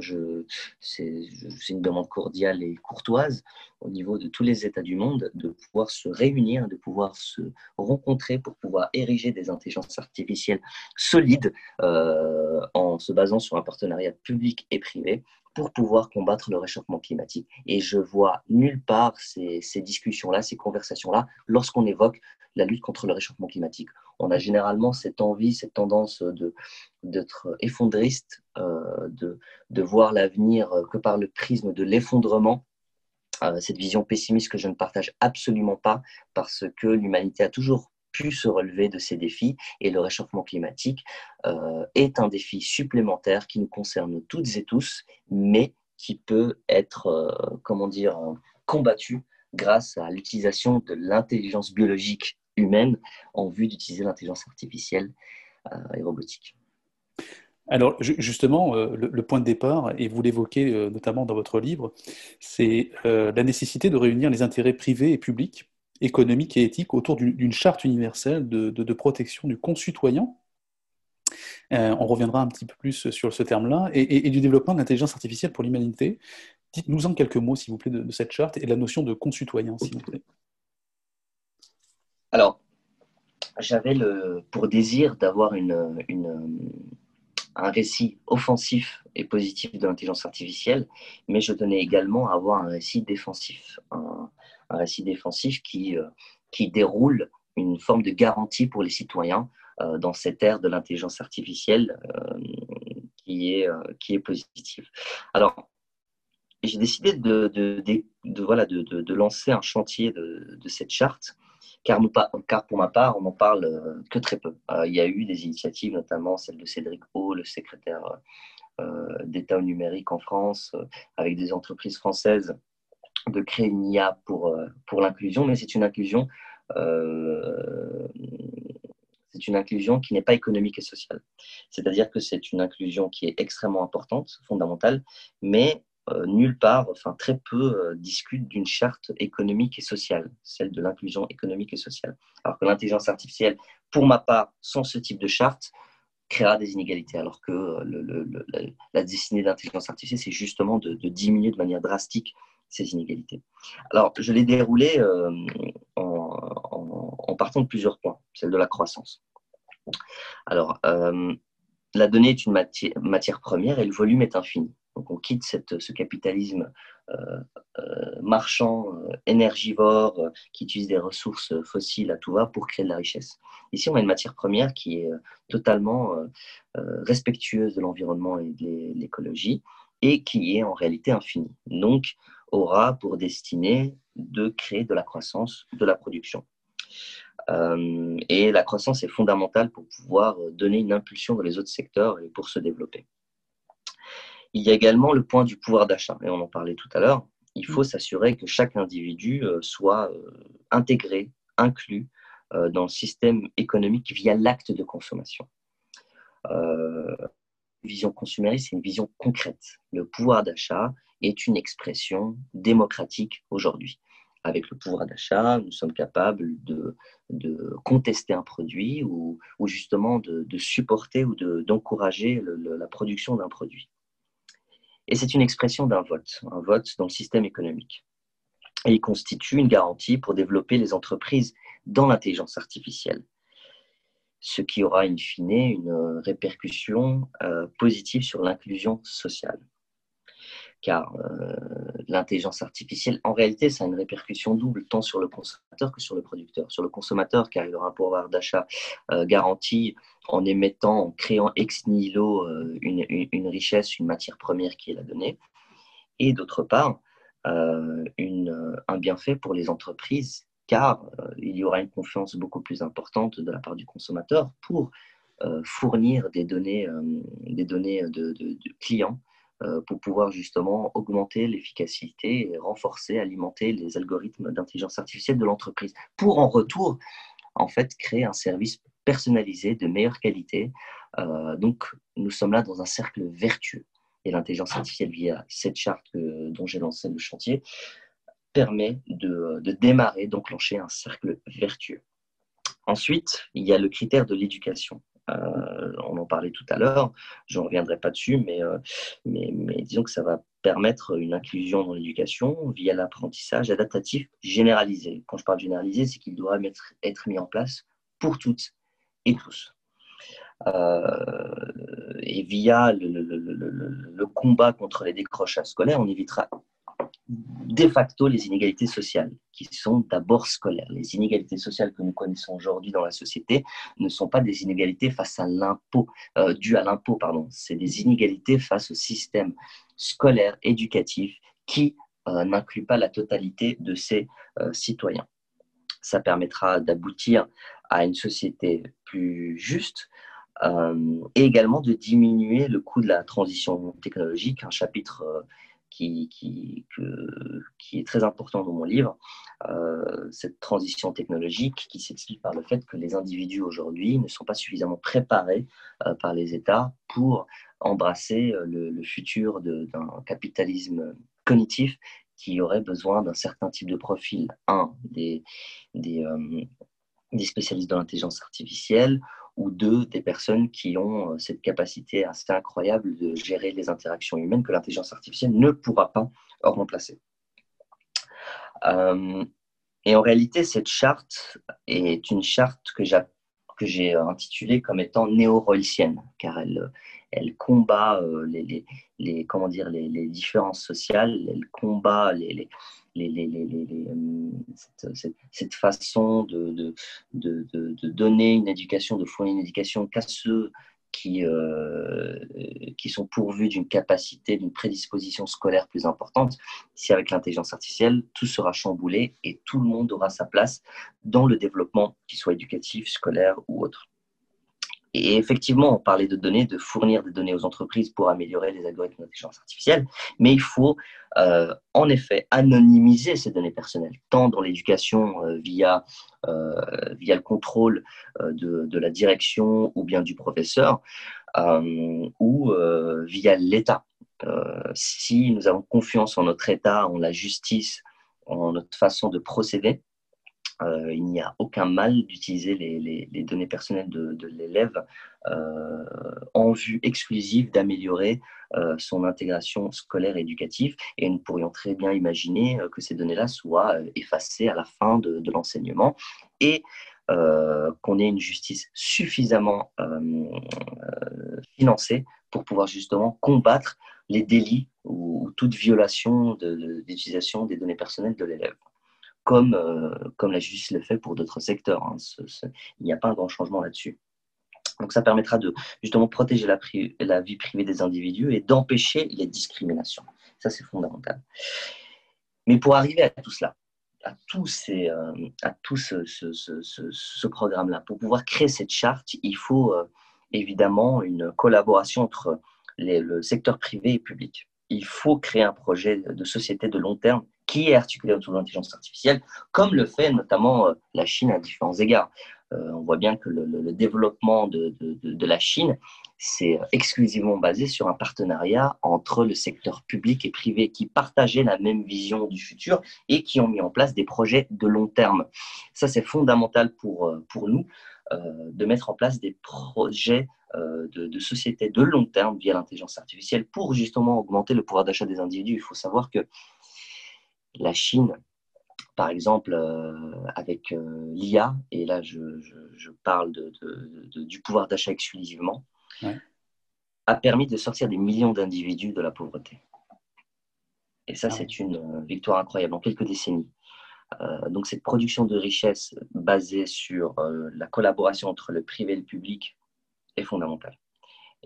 [SPEAKER 3] c'est une demande cordiale et courtoise au niveau de tous les États du monde de pouvoir se réunir, de pouvoir se rencontrer pour pouvoir ériger des intelligences artificielles solides euh, en se basant sur un partenariat public et privé pour pouvoir combattre le réchauffement climatique. Et je vois nulle part ces, discussions-là, ces conversations-là, lorsqu'on évoque la lutte contre le réchauffement climatique. On a généralement cette envie, cette tendance d'être effondriste, euh, de, voir l'avenir que par le prisme de l'effondrement euh, cette vision pessimiste que je ne partage absolument pas parce que l'humanité a toujours pu se relever de ces défis et le réchauffement climatique euh, est un défi supplémentaire qui nous concerne toutes et tous, mais qui peut être, euh, comment dire, combattu grâce à l'utilisation de l'intelligence biologique humaine en vue d'utiliser l'intelligence artificielle euh, et robotique.
[SPEAKER 2] Alors justement, le, point de départ, et vous l'évoquez notamment dans votre livre, c'est la nécessité de réunir les intérêts privés et publics économique et éthique autour d'une charte universelle de, protection du concitoyen. Euh, on reviendra un petit peu plus sur ce terme-là, et, du développement de l'intelligence artificielle pour l'humanité. Dites-nous en quelques mots, s'il vous plaît, de, cette charte et de la notion de concitoyen, s'il vous plaît.
[SPEAKER 3] Alors, j'avais pour désir d'avoir un récit offensif et positif de l'intelligence artificielle, mais je tenais également à avoir un récit défensif, récit défensif qui, euh, qui déroule une forme de garantie pour les citoyens euh, dans cette ère de l'intelligence artificielle euh, qui, est, qui est positive. Alors, j'ai décidé de, de, de, de, lancer un chantier de, cette charte, car, nous, car pour ma part, on n'en parle que très peu. il y a eu des initiatives, notamment celle de Cédric O, le secrétaire d'État au numérique en France, avec des entreprises françaises de créer une IA pour, euh, pour l'inclusion, mais c'est une inclusion euh, une inclusion qui n'est pas économique et sociale. C'est-à-dire que c'est une inclusion qui est extrêmement importante, fondamentale, mais euh, nulle part, enfin très peu, discute d'une charte économique et sociale, celle de l'inclusion économique et sociale. Alors que l'intelligence artificielle, pour ma part, sans ce type de charte, créera des inégalités, alors que la destinée de l'intelligence artificielle, c'est justement de, diminuer de manière drastique ces inégalités. Alors, je l'ai déroulé euh, en, partant de plusieurs points, celle de la croissance. Alors, euh, la donnée est une matière, première et le volume est infini. Donc, on quitte ce capitalisme euh, marchand, énergivore, qui utilise des ressources fossiles à tout va pour créer de la richesse. Ici, on a une matière première qui est totalement respectueuse de l'environnement et de l'écologie et qui est en réalité infinie. Donc, aura pour destinée de créer de la croissance, de la production. Euh, et la croissance est fondamentale pour pouvoir donner une impulsion dans les autres secteurs et pour se développer. Il y a également le point du pouvoir d'achat, et on en parlait tout à l'heure. Il faut s'assurer que chaque individu euh, soit euh, intégré, inclus dans le système économique via l'acte de consommation. Euh, vision consumériste, c'est une vision concrète. Le pouvoir d'achat est une expression démocratique aujourd'hui. avec le pouvoir d'achat, nous sommes capables de, contester un produit ou, justement de, supporter ou d'encourager la production d'un produit. Et c'est une expression d'un vote, un vote dans le système économique. Et il constitue une garantie pour développer les entreprises dans l'intelligence artificielle, ce qui aura in fine une répercussion euh, positive sur l'inclusion sociale car euh, l'intelligence artificielle, en réalité, ça a une répercussion double, tant sur le consommateur que sur le producteur. Sur le consommateur, car il aura un pouvoir d'achat euh, garanti en émettant, en créant ex nihilo euh, une, richesse, une matière première qui est la donnée, et d'autre part, un bienfait pour les entreprises, car il y aura une confiance beaucoup plus importante de la part du consommateur pour fournir des données, de, clients pour pouvoir justement augmenter l'efficacité et renforcer, alimenter les algorithmes d'intelligence artificielle de l'entreprise, pour en retour, en fait, créer un service personnalisé de meilleure qualité. Euh, donc, nous sommes là dans un cercle vertueux. Et l'intelligence artificielle, via cette charte dont j'ai lancé le chantier, permet de démarrer, d'enclencher un cercle vertueux. Ensuite, il y a le critère de l'éducation. Euh, on en parlait tout à l'heure, je ne reviendrai pas dessus, euh, mais, mais, disons que ça va permettre une inclusion dans l'éducation via l'apprentissage adaptatif généralisé. Quand je parle généralisé, c'est qu'il doit être, mis en place pour toutes et tous. Euh, et via le, combat contre les décrochages scolaires, on évitera de facto les inégalités sociales, qui sont d'abord scolaires. Les inégalités sociales que nous connaissons aujourd'hui dans la société ne sont pas des inégalités face à l'impôt, euh, dues à l'impôt, pardon. C'est des inégalités face au système scolaire, éducatif, qui euh, n'inclut pas la totalité de ses euh, citoyens. Ça permettra d'aboutir à une société plus juste, et également de diminuer le coût de la transition technologique, un chapitre qui, qui, qui, est très important dans mon livre, euh, cette transition technologique qui s'explique par le fait que les individus aujourd'hui ne sont pas suffisamment préparés euh, par les États pour embrasser euh, le, futur d'un capitalisme cognitif qui aurait besoin d'un certain type de profil. Un, des, des, des spécialistes de l'intelligence artificielle, ou deux, des personnes qui ont euh, cette capacité assez incroyable de gérer les interactions humaines que l'intelligence artificielle ne pourra pas remplacer. Euh, et en réalité, cette charte est une charte que j'ai intitulée comme étant néo-roycienne, car elle, elle combat euh, les, les, comment dire, les, différences sociales, elle combat les, euh, cette, façon de, donner une éducation, de fournir une éducation qu'à ceux qui, euh, qui sont pourvus d'une capacité, d'une prédisposition scolaire plus importante. Si avec l'intelligence artificielle, tout sera chamboulé et tout le monde aura sa place dans le développement, qu'il soit éducatif, scolaire ou autre. Et effectivement, on parlait de données, de fournir des données aux entreprises pour améliorer les algorithmes d'intelligence artificielle, mais il faut euh, en effet anonymiser ces données personnelles, tant dans l'éducation euh, via, euh, via le contrôle de, de, la direction ou bien du professeur, ou via l'État. si nous avons confiance en notre État, en la justice, en notre façon de procéder, euh, il n'y a aucun mal d'utiliser les, données personnelles de, l'élève euh, en vue exclusive d'améliorer euh, son intégration scolaire et éducative. Et nous pourrions très bien imaginer que ces données-là soient effacées à la fin de, l'enseignement et qu'on ait une justice suffisamment financée pour pouvoir justement combattre les délits ou, ou toute violation d'utilisation des données personnelles de l'élève comme, euh, comme la justice le fait pour d'autres secteurs. Hein. il n'y a pas un grand changement là-dessus. Donc ça permettra de justement protéger la, vie privée des individus et d'empêcher les discriminations. Ça, c'est fondamental. Mais pour arriver à tout cela, à euh, tout ce, programme-là, pour pouvoir créer cette charte, il faut euh, évidemment une collaboration entre le secteur privé et public. Il faut créer un projet de société de long terme qui est articulé autour de l'intelligence artificielle, comme le fait notamment euh, la Chine à différents égards. Euh, on voit bien que le, développement de, la Chine c'est exclusivement basé sur un partenariat entre le secteur public et privé qui partageaient la même vision du futur et qui ont mis en place des projets de long terme. Ça, c'est fondamental pour, euh, pour nous euh, de mettre en place des projets euh, de, de société de long terme via l'intelligence artificielle pour justement augmenter le pouvoir d'achat des individus. Il faut savoir que la Chine, par exemple, avec l'IA, et là je, je, parle de, de, du pouvoir d'achat exclusivement, a permis de sortir des millions d'individus de la pauvreté. Et ça, ah c'est une euh, victoire incroyable en quelques décennies. Euh, donc cette production de richesse basée sur euh, la collaboration entre le privé et le public est fondamentale.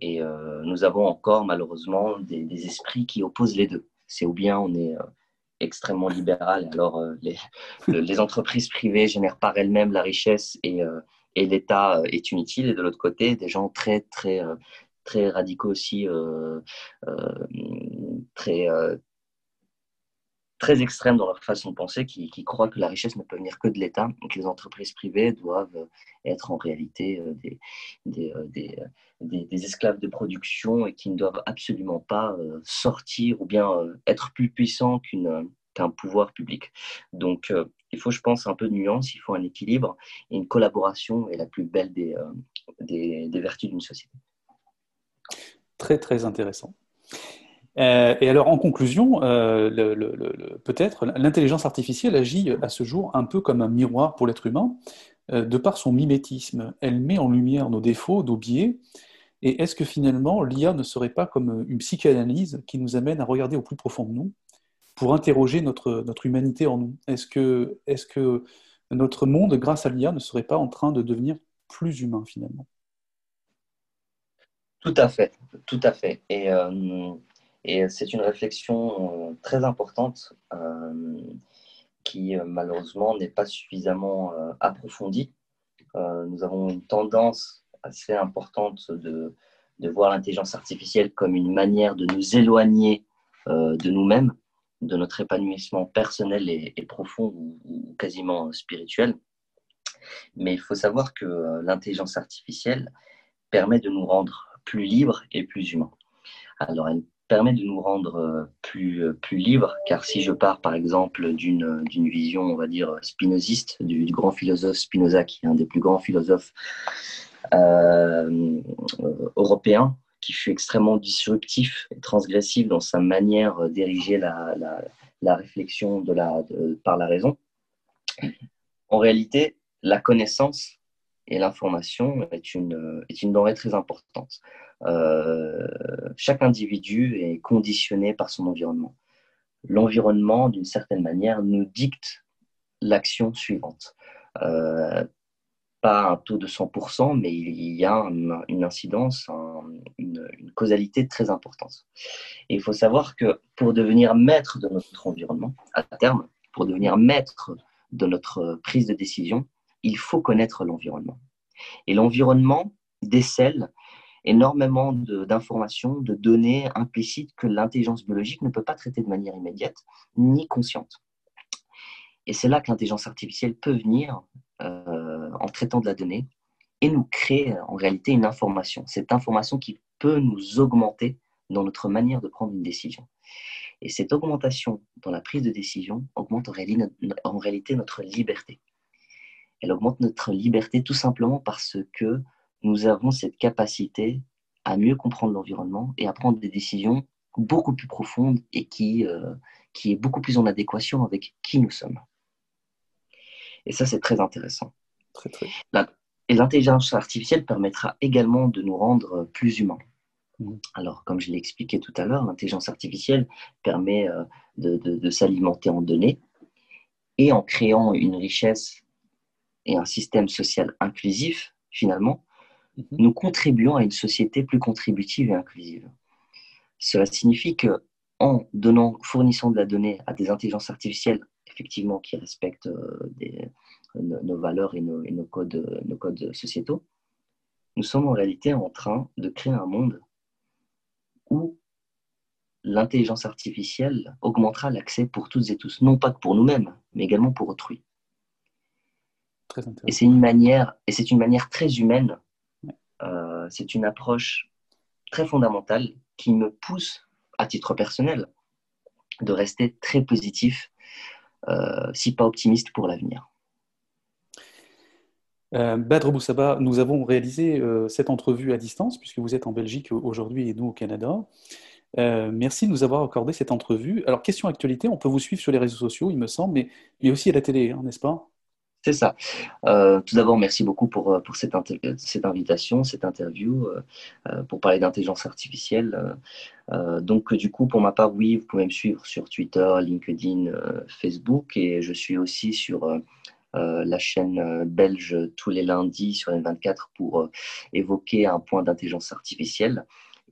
[SPEAKER 3] Et nous avons encore malheureusement des, esprits qui opposent les deux. C'est ou bien on est extrêmement libéral, alors les, *laughs* les, entreprises privées génèrent par elles-mêmes la richesse et et l'État euh, est inutile. Et de l'autre côté, des gens très, très, euh, très radicaux aussi, euh, très, très extrêmes dans leur façon de penser, qui, qui, croient que la richesse ne peut venir que de l'État et que les entreprises privées doivent être en réalité des, des, des, esclaves de production et qui ne doivent absolument pas sortir ou bien être plus puissants qu'un pouvoir public. Donc, il faut, je pense, un peu de nuance, il faut un équilibre et une collaboration est la plus belle euh, des, vertus d'une société.
[SPEAKER 2] Très, très intéressant. Euh, et alors, en conclusion, euh, peut-être l'intelligence artificielle agit à ce jour un peu comme un miroir pour l'être humain, de par son mimétisme. Elle met en lumière nos défauts, nos biais. Et est-ce que finalement, l'IA ne serait pas comme une psychanalyse qui nous amène à regarder au plus profond de nous pour interroger notre, notre humanité en nous? Est-ce que, est que notre monde, grâce à l'IA, ne serait pas en train de devenir plus humain finalement?
[SPEAKER 3] Tout à fait, tout à fait. Et, euh, et c'est une réflexion euh, très importante euh, qui malheureusement n'est pas suffisamment approfondie. nous avons une tendance assez importante de, de voir l'intelligence artificielle comme une manière de nous éloigner de nous-mêmes de notre épanouissement personnel et, profond ou, quasiment spirituel. Mais il faut savoir que euh, l'intelligence artificielle permet de nous rendre plus libres et plus humains. Alors, elle permet de nous rendre euh, plus, euh, plus libres, car si je pars par exemple d'une vision, on va dire, spinoziste, du, grand philosophe Spinoza, qui est un des plus grands philosophes européens, qui fut extrêmement disruptif et transgressif dans sa manière d'ériger la, la, réflexion de la, par la raison. En réalité, la connaissance et l'information est une, est une denrée très importante. Euh, chaque individu est conditionné par son environnement. L'environnement, d'une certaine manière, nous dicte l'action suivante. Euh, pas un taux de 100%, mais il y a une incidence, une, causalité très importante. Et il faut savoir que pour devenir maître de notre environnement, à terme, pour devenir maître de notre prise de décision, il faut connaître l'environnement. Et l'environnement décèle énormément d'informations, de, données implicites que l'intelligence biologique ne peut pas traiter de manière immédiate ni consciente. Et c'est là que l'intelligence artificielle peut venir euh, en traitant de la donnée et nous créer en réalité une information. Cette information qui peut nous augmenter dans notre manière de prendre une décision. Et cette augmentation dans la prise de décision augmente en réalité notre liberté. Elle augmente notre liberté tout simplement parce que nous avons cette capacité à mieux comprendre l'environnement et à prendre des décisions beaucoup plus profondes et qui, euh, qui est beaucoup plus en adéquation avec qui nous sommes. Et ça, c'est très intéressant.
[SPEAKER 2] Très, très.
[SPEAKER 3] Et l'intelligence artificielle permettra également de nous rendre plus humains. Mmh. Alors, comme je l'ai expliqué tout à l'heure, l'intelligence artificielle permet euh, de, s'alimenter en données et en créant une richesse et un système social inclusif, finalement, mmh. nous contribuons à une société plus contributive et inclusive. Cela signifie que en donnant, fournissant de la donnée à des intelligences artificielles effectivement qui respectent euh, nos, valeurs et nos, codes, nos codes sociétaux, nous sommes en réalité en train de créer un monde où l'intelligence artificielle augmentera l'accès pour toutes et tous, non pas que pour nous-mêmes, mais également pour autrui. Et c'est une manière, et c'est une manière très humaine. Euh, c'est une approche très fondamentales qui me poussent, à titre personnel, de rester très positif, euh, si pas optimiste pour l'avenir.
[SPEAKER 2] Euh, Badr Boussaba, nous avons réalisé euh, cette entrevue à distance, puisque vous êtes en Belgique aujourd'hui et nous au Canada. Euh, merci de nous avoir accordé cette entrevue. Alors, question actualité, on peut vous suivre sur les réseaux sociaux, il me semble, mais, mais aussi à la télé, hein, n'est-ce pas?
[SPEAKER 3] C'est ça. Euh, tout d'abord, merci beaucoup pour, euh, pour cette, cette invitation, cette interview, pour parler d'intelligence artificielle. donc, du coup, pour ma part, oui, vous pouvez me suivre sur Twitter, LinkedIn, Facebook, et je suis aussi sur la chaîne belge tous les lundis sur N24 pour évoquer un point d'intelligence artificielle.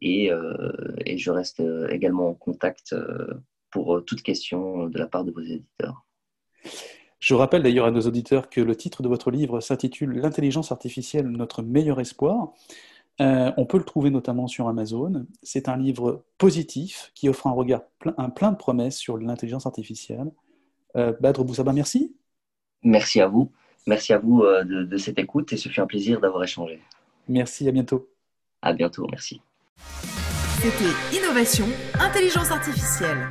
[SPEAKER 3] Euh, et, je reste euh, également en contact euh, pour toute question de la part de vos éditeurs.
[SPEAKER 2] Je rappelle d'ailleurs à nos auditeurs que le titre de votre livre s'intitule L'intelligence artificielle, notre meilleur espoir. on peut le trouver notamment sur Amazon. C'est un livre positif qui offre un regard plein, un plein de promesses sur l'intelligence artificielle. Badr Boussaba, merci.
[SPEAKER 3] Merci à vous. Merci à vous de, de cette écoute et ce fut un plaisir d'avoir échangé.
[SPEAKER 2] Merci, à bientôt.
[SPEAKER 3] À bientôt, merci.
[SPEAKER 1] C'était Innovation, Intelligence Artificielle.